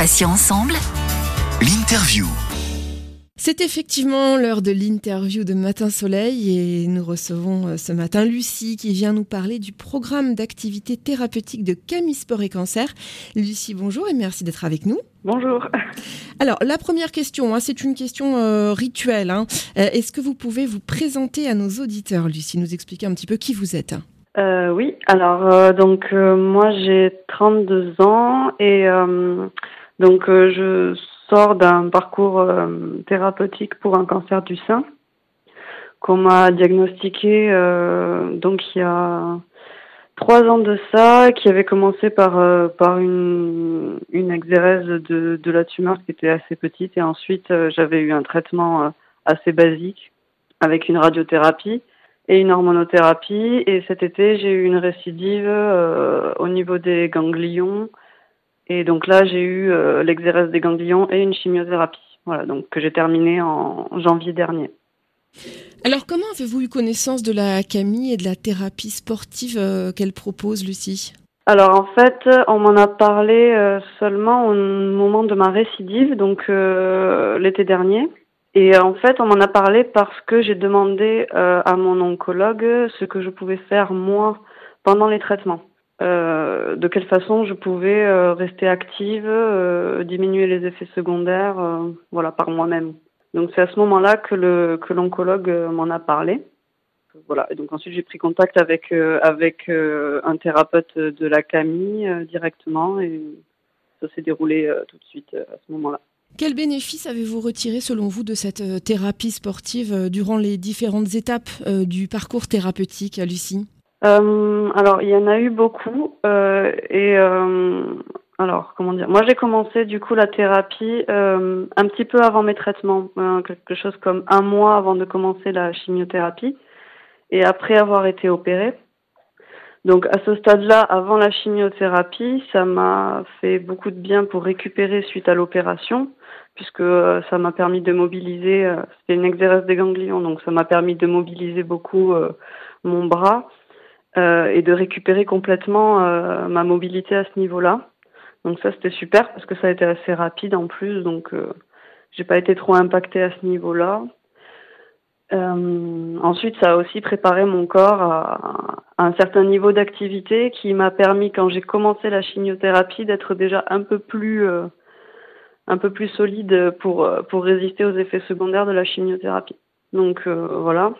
Ensemble. L'interview. C'est effectivement l'heure de l'interview de Matin Soleil et nous recevons euh, ce matin Lucie qui vient nous parler du programme d'activité thérapeutique de Camille Sport et Cancer. Lucie, bonjour et merci d'être avec nous. Bonjour. Alors, la première question, hein, c'est une question euh, rituelle. hein. Euh, Est-ce que vous pouvez vous présenter à nos auditeurs, Lucie, nous expliquer un petit peu qui vous êtes? Euh, oui, alors euh, donc euh, moi j'ai 32 ans et euh, donc euh, je sors d'un parcours euh, thérapeutique pour un cancer du sein qu'on m'a diagnostiqué euh, donc il y a trois ans de ça, qui avait commencé par euh, par une une exérèse de de la tumeur qui était assez petite et ensuite j'avais eu un traitement euh, assez basique avec une radiothérapie et une hormonothérapie. Et cet été, j'ai eu une récidive au niveau des ganglions. Et donc là, j'ai eu euh, l'exérèse des ganglions et une chimiothérapie. Voilà, donc que j'ai terminé en janvier dernier. Alors, comment avez-vous eu connaissance de la Camille et de la thérapie sportive euh, qu'elle propose, Lucie? Alors en fait, on m'en a parlé euh, seulement au moment de ma récidive, donc l'été dernier. Et en fait, on m'en a parlé parce que j'ai demandé à mon oncologue ce que je pouvais faire moi pendant les traitements. Euh, de quelle façon je pouvais euh, rester active, euh, diminuer les effets secondaires, voilà, par moi-même. Donc c'est à ce moment-là que l'oncologue m'en a parlé. Voilà. Et donc ensuite j'ai pris contact avec un thérapeute de la euh, directement et ça s'est déroulé tout de suite à ce moment-là. Quel bénéfice avez-vous retiré, selon vous, de cette thérapie sportive durant les différentes étapes du parcours thérapeutique, Lucie? Euh, alors il y en a eu beaucoup euh, et euh, alors comment dire? Moi j'ai commencé du coup la thérapie euh, un petit peu avant mes traitements, euh, quelque chose comme un mois avant de commencer la chimiothérapie et après avoir été opérée. Donc à ce stade-là, avant la chimiothérapie, ça m'a fait beaucoup de bien pour récupérer suite à l'opération, puisque euh, ça m'a permis de mobiliser. euh, C'était une exérèse des ganglions, donc ça m'a permis de mobiliser beaucoup mon bras et de récupérer complètement euh, ma mobilité à ce niveau-là. Donc ça c'était super parce que ça a été assez rapide en plus, donc euh, j'ai pas été trop impactée à ce niveau-là. Euh, ensuite, ça a aussi préparé mon corps à, un certain niveau d'activité qui m'a permis, quand j'ai commencé la chimiothérapie, d'être déjà un peu plus, euh, un peu plus solide pour euh, pour résister aux effets secondaires de la chimiothérapie. Donc euh, voilà.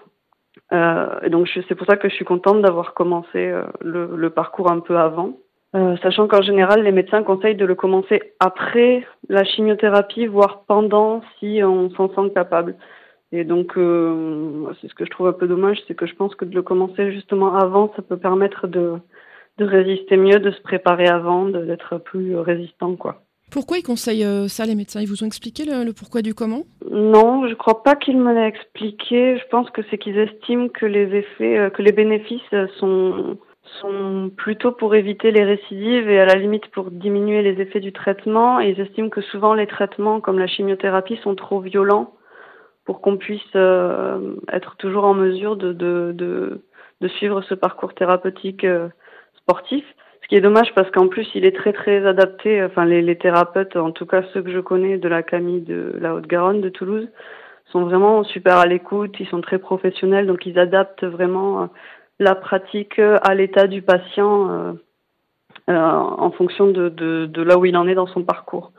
Euh, donc c'est pour ça que je suis contente d'avoir commencé euh, le, parcours un peu avant. Euh, sachant qu'en général, les médecins conseillent de le commencer après la chimiothérapie, voire pendant si on s'en sent capable. Et donc, euh, c'est ce que je trouve un peu dommage, c'est que je pense que de le commencer justement avant, ça peut permettre de, de résister mieux, de se préparer avant, d'être plus résistant, quoi. Pourquoi ils conseillent euh, ça, les médecins? Ils vous ont expliqué le, pourquoi du comment? Non, je crois pas qu'ils me l'aient expliqué. Je pense que c'est qu'ils estiment que les effets, euh, que les bénéfices euh, sont plutôt pour éviter les récidives et à la limite pour diminuer les effets du traitement. Ils estiment que souvent les traitements comme la chimiothérapie sont trop violents pour qu'on puisse être toujours en mesure de, suivre ce parcours thérapeutique sportif. Ce qui est dommage parce qu'en plus il est très très adapté. Enfin les, les thérapeutes, en tout cas ceux que je connais de la Camille de la Haute-Garonne, de Toulouse, sont vraiment super à l'écoute. Ils sont très professionnels, donc ils adaptent vraiment euh, la pratique euh, à l'état du patient euh, euh, en fonction de, de, de là où il en est dans son parcours.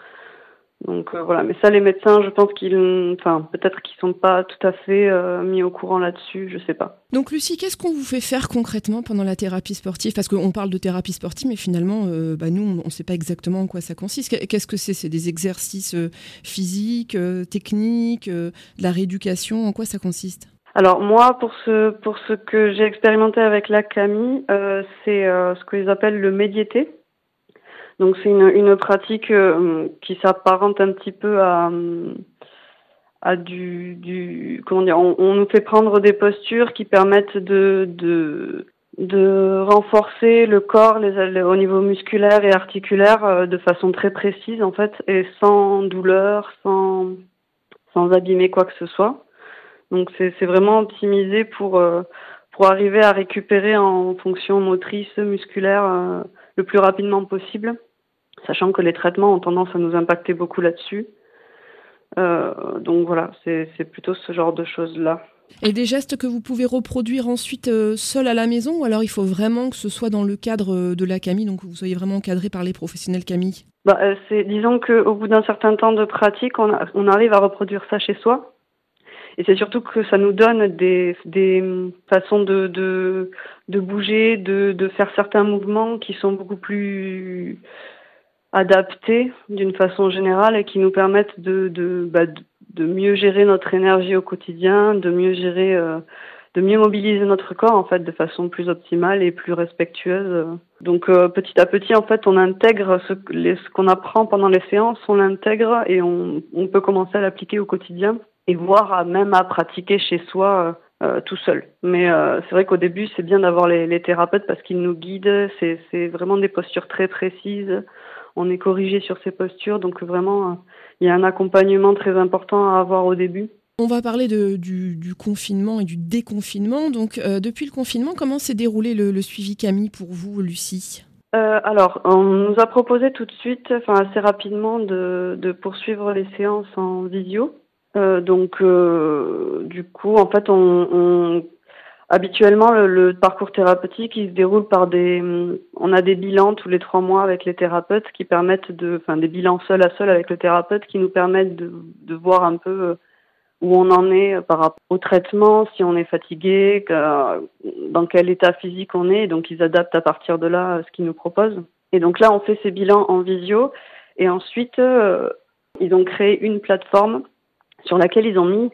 Donc euh, voilà, mais ça les médecins, je pense qu'ils, enfin peut-être qu'ils sont pas tout à fait euh, mis au courant là-dessus, je sais pas. Donc, Lucie, qu'est-ce qu'on vous fait faire concrètement pendant la thérapie sportive? Parce qu'on parle de thérapie sportive, mais finalement, euh, bah, nous, on ne sait pas exactement en quoi ça consiste. Qu'est- Qu'est-ce que c'est? C'est des exercices euh, physiques, euh, techniques, euh, de la rééducation? En quoi ça consiste? Alors moi, pour ce pour ce que j'ai expérimenté avec la Camille, euh, c'est euh, ce qu'ils appellent le médiété. Donc c'est une, une pratique euh, qui s'apparente un petit peu à à du du comment dire on, nous fait prendre des postures qui permettent de de de renforcer le corps les, au niveau musculaire et articulaire euh, de façon très précise en fait et sans douleur, sans sans abîmer quoi que ce soit. Donc c'est vraiment optimisé pour euh, pour arriver à récupérer en fonction motrice musculaire le plus rapidement possible. Sachant que les traitements ont tendance à nous impacter beaucoup là-dessus. Euh, donc voilà, c'est plutôt ce genre de choses-là. Et des gestes que vous pouvez reproduire ensuite euh, seul à la maison ou alors il faut vraiment que ce soit dans le cadre euh, de la Camille, donc que vous soyez vraiment encadré par les professionnels Camille? Bah, c'est, Disons qu'au bout d'un certain temps de pratique, on, on, arrive à reproduire ça chez soi. Et c'est surtout que ça nous donne des, des façons de, de, de bouger, de, de faire certains mouvements qui sont beaucoup plus adaptés d'une façon générale et qui nous permettent de, de, bah, de mieux gérer notre énergie au quotidien, de mieux gérer, euh, de mieux mobiliser notre corps en fait de façon plus optimale et plus respectueuse. Donc euh, petit à petit en fait on intègre ce, qu'on apprend pendant les séances, on l'intègre et on, peut commencer à l'appliquer au quotidien et voir à, même à pratiquer chez soi. Euh, tout seul. Mais c'est vrai qu'au début, c'est bien d'avoir les, thérapeutes parce qu'ils nous guident. C'est vraiment des postures très précises on est corrigé sur ces postures. Donc vraiment, euh, il y a un accompagnement très important à avoir au début. On va parler du, confinement et du déconfinement. Donc, euh, depuis le confinement, comment s'est déroulé le, suivi Camille pour vous, Lucie? Euh, Alors, on nous a proposé tout de suite, enfin assez rapidement, de, poursuivre les séances en visio. donc, du coup, en fait, on Habituellement, le, parcours thérapeutique, il se déroule par des, on a des bilans tous les trois mois avec les thérapeutes qui permettent de, enfin des bilans seul à seul avec le thérapeute qui nous permettent de, de voir un peu euh, où on en est par rapport au traitement, si on est fatigué, dans quel état physique on est. Donc ils adaptent à partir de là euh, ce qu'ils nous proposent. Et donc là, on fait ces bilans en visio. Et ensuite, euh, ils ont créé une plateforme sur laquelle ils ont mis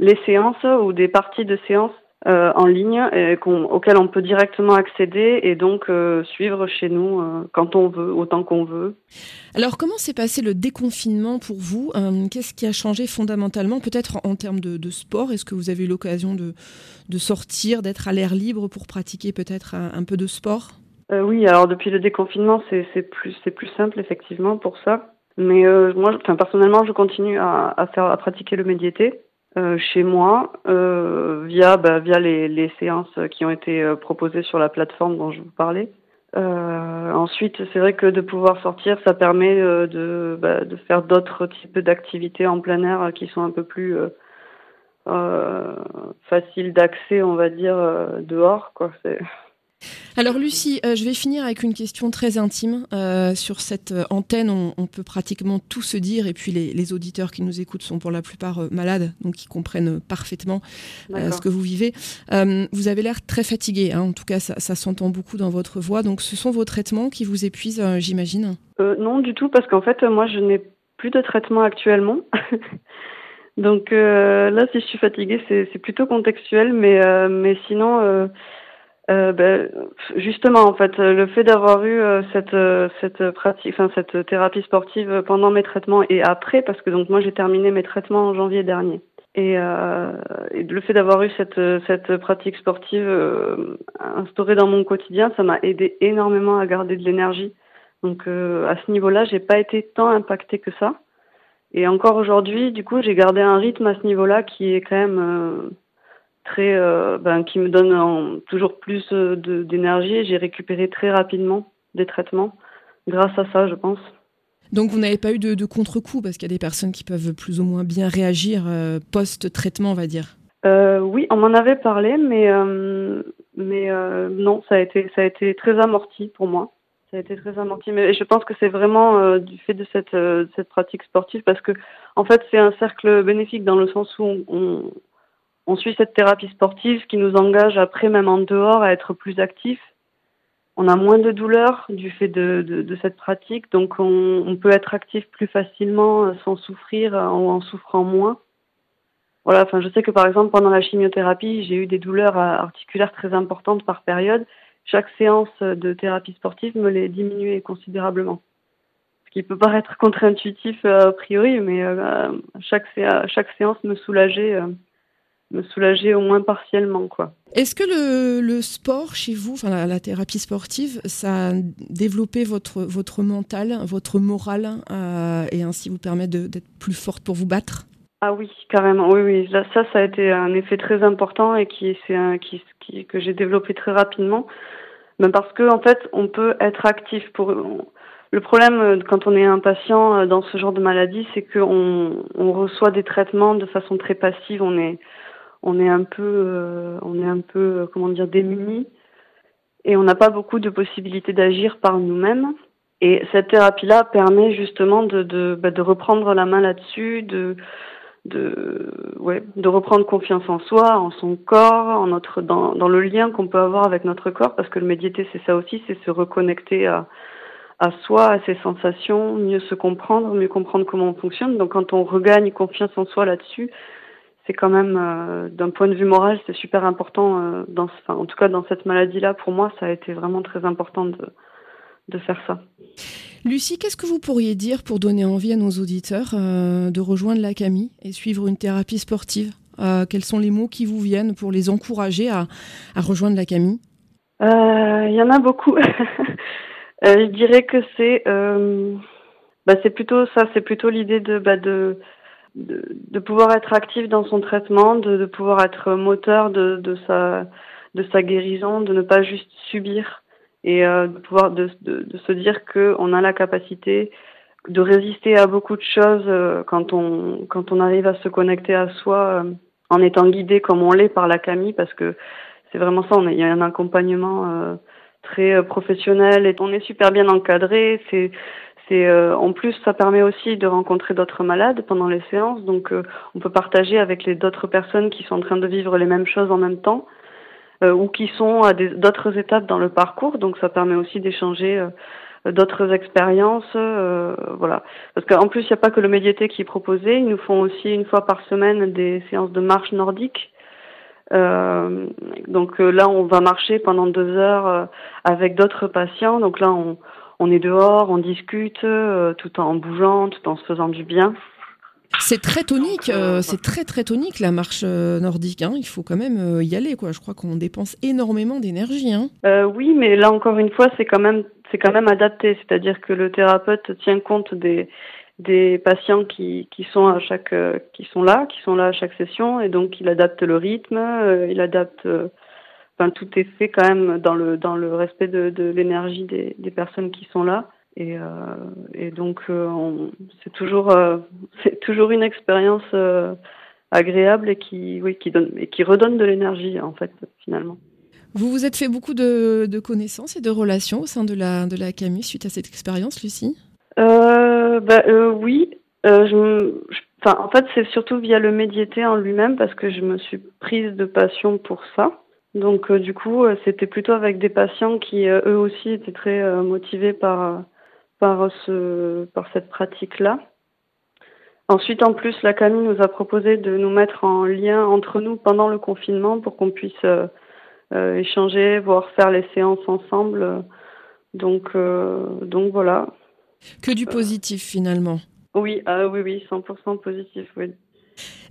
les séances ou des parties de séances euh, en ligne et auquel on peut directement accéder et donc euh, suivre chez nous euh, quand on veut, autant qu'on veut. Alors comment s'est passé le déconfinement pour vous? Qu'est-ce qui a changé fondamentalement, peut-être en, termes de, sport? Est-ce que vous avez eu l'occasion de, de, sortir, d'être à l'air libre pour pratiquer peut-être un, peu de sport? Oui, alors depuis le déconfinement, c'est plus, plus simple effectivement pour ça. Mais moi, personnellement, je continue à, à, faire, à pratiquer le médiété. Euh, chez moi euh, via bah, via les, les, séances qui ont été euh, proposées sur la plateforme dont je vous parlais. Euh, ensuite, c'est vrai que de pouvoir sortir, ça permet de, bah, de faire d'autres types d'activités en plein air qui sont un peu plus faciles d'accès, on va dire, dehors. Quoi. Alors Lucie, euh, je vais finir avec une question très intime. Euh, sur cette euh, antenne, on, peut pratiquement tout se dire, et puis les, auditeurs qui nous écoutent sont pour la plupart malades, donc ils comprennent parfaitement ce que vous vivez. vous avez l'air très fatigué, hein. en tout cas ça, s'entend beaucoup dans votre voix, donc ce sont vos traitements qui vous épuisent, j'imagine? Non du tout, parce qu'en fait moi je n'ai plus de traitement actuellement. donc là si je suis fatiguée c'est plutôt contextuel, mais, mais sinon euh, ben, justement, en fait, le fait d'avoir eu euh, cette euh, cette pratique, enfin cette thérapie sportive pendant mes traitements et après, parce que donc moi j'ai terminé mes traitements en janvier dernier, et, et le fait d'avoir eu cette cette pratique sportive instaurée dans mon quotidien, ça m'a aidé énormément à garder de l'énergie. Donc à ce niveau-là, j'ai pas été tant impactée que ça. Et encore aujourd'hui, du coup, j'ai gardé un rythme à ce niveau-là qui est quand même très, euh, ben, qui me donne toujours plus euh, d'énergie. J'ai récupéré très rapidement des traitements grâce à ça, je pense. Donc vous n'avez pas eu de, contre-coup parce qu'il y a des personnes qui peuvent plus ou moins bien réagir euh, post-traitement, on va dire? oui, on m'en avait parlé, mais mais non, ça a été ça a été très amorti pour moi. Ça a été très amorti, mais je pense que c'est vraiment du fait de cette cette pratique sportive parce que en fait c'est un cercle bénéfique dans le sens où on, on suit cette thérapie sportive qui nous engage après, même en dehors, à être plus actifs. On a moins de douleur du fait de, cette pratique, donc on, on, peut être actif plus facilement euh, sans souffrir euh, ou en souffrant moins. Voilà, enfin, je sais que par exemple pendant la chimiothérapie, j'ai eu des douleurs euh, articulaires très importantes par période. Chaque séance de thérapie sportive me les diminuait considérablement. Ce qui peut paraître contre-intuitif a priori, mais chaque séance me soulageait me soulager au moins partiellement quoi. Est-ce que le, le, sport chez vous, enfin la, thérapie sportive, ça a développé votre votre mental, votre morale euh, et ainsi vous permet d'être plus forte pour vous battre? Ah oui, carrément. Oui oui, ça ça a été un effet très important et qui c'est qui, qui, que j'ai développé très rapidement. Parce que en fait, on peut être actif pour le problème quand on est un patient dans ce genre de maladie, c'est qu'on on reçoit des traitements de façon très passive. On est, on est un peu, on est un peu, comment dire, démunis et on n'a pas beaucoup de possibilités d'agir par nous-mêmes. Et cette thérapie-là permet justement de, bah, reprendre la main là-dessus, de, ouais, de reprendre confiance en soi, en son corps, en notre, dans, le lien qu'on peut avoir avec notre corps, parce que le méditer, c'est ça aussi, c'est se reconnecter à soi, à ses sensations, mieux se comprendre, mieux comprendre comment on fonctionne. Donc quand on regagne confiance en soi là-dessus, c'est quand même, euh, d'un point de vue moral, c'est super important. Euh, dans, enfin, en tout cas, dans cette maladie-là, pour moi, ça a été vraiment très important de, de faire ça. Lucie, qu'est-ce que vous pourriez dire pour donner envie à nos auditeurs euh, de rejoindre la Camille et suivre une thérapie sportive? Quels sont les mots qui vous viennent pour les encourager à, à rejoindre la Camille? Il y en a beaucoup. je dirais que c'est, bah, c'est plutôt ça, c'est plutôt l'idée de, bah, de de, pouvoir être actif dans son traitement, de, de pouvoir être moteur de, de, sa, de sa guérison, de ne pas juste subir et euh, de pouvoir de, de, se dire qu'on a la capacité de résister à beaucoup de choses euh, quand on quand on arrive à se connecter à soi euh, en étant guidé comme on l'est par la Camille parce que c'est vraiment ça on il y a un accompagnement très professionnel et on est super bien encadré c'est c'est euh, en plus ça permet aussi de rencontrer d'autres malades pendant les séances, donc euh, on peut partager avec les d'autres personnes qui sont en train de vivre les mêmes choses en même temps euh, ou qui sont à d'autres étapes dans le parcours, donc ça permet aussi d'échanger d'autres expériences, voilà. Parce qu'en plus il n'y a pas que le médiété qui est proposé, ils nous font aussi une fois par semaine des séances de marche nordique. donc là, on va marcher pendant deux heures avec d'autres patients. Donc là, on, on est dehors, on discute, euh, tout en bougeant, tout en se faisant du bien. C'est très tonique, euh, c'est très très tonique la marche euh, nordique. Hein. Il faut quand même y aller, quoi. Je crois qu'on dépense énormément d'énergie. Hein. oui, mais là encore une fois, c'est quand même c'est quand même adapté. C'est-à-dire que le thérapeute tient compte des des patients qui, qui sont à chaque qui sont là, qui sont là à chaque session, et donc il adapte le rythme, il adapte tout est fait quand même dans le dans le respect de, de l'énergie des, des, personnes qui sont là. Et, euh, et donc euh, c'est toujours euh, c'est toujours une expérience agréable et qui oui qui donne et qui redonne de l'énergie en fait finalement. Vous vous êtes fait beaucoup de, de, connaissances et de relations au sein de la de la Camille suite à cette expérience, Lucie? Bah, Oui, je, enfin, en fait c'est surtout via le médiété en lui-même parce que je me suis prise de passion pour ça. Donc euh, du coup, euh, c'était plutôt avec des patients qui euh, eux aussi étaient très motivés par par ce par cette pratique-là. Ensuite, en plus, la Camille nous a proposé de nous mettre en lien entre nous pendant le confinement pour qu'on puisse échanger, voire faire les séances ensemble. Donc donc voilà. Que du positif finalement. Oui, ah oui, oui, 100% positif, oui.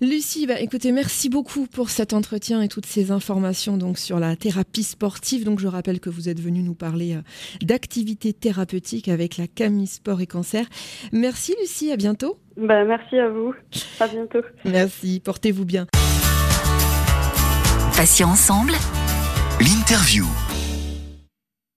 Lucie, bah, écoutez, merci beaucoup pour cet entretien et toutes ces informations donc sur la thérapie sportive. Donc je rappelle que vous êtes venu nous parler euh, d'activités thérapeutiques avec la Camille Sport et Cancer. Merci Lucie, à bientôt. Bah, merci à vous. À bientôt. merci, portez-vous bien. Patients ensemble. L'interview.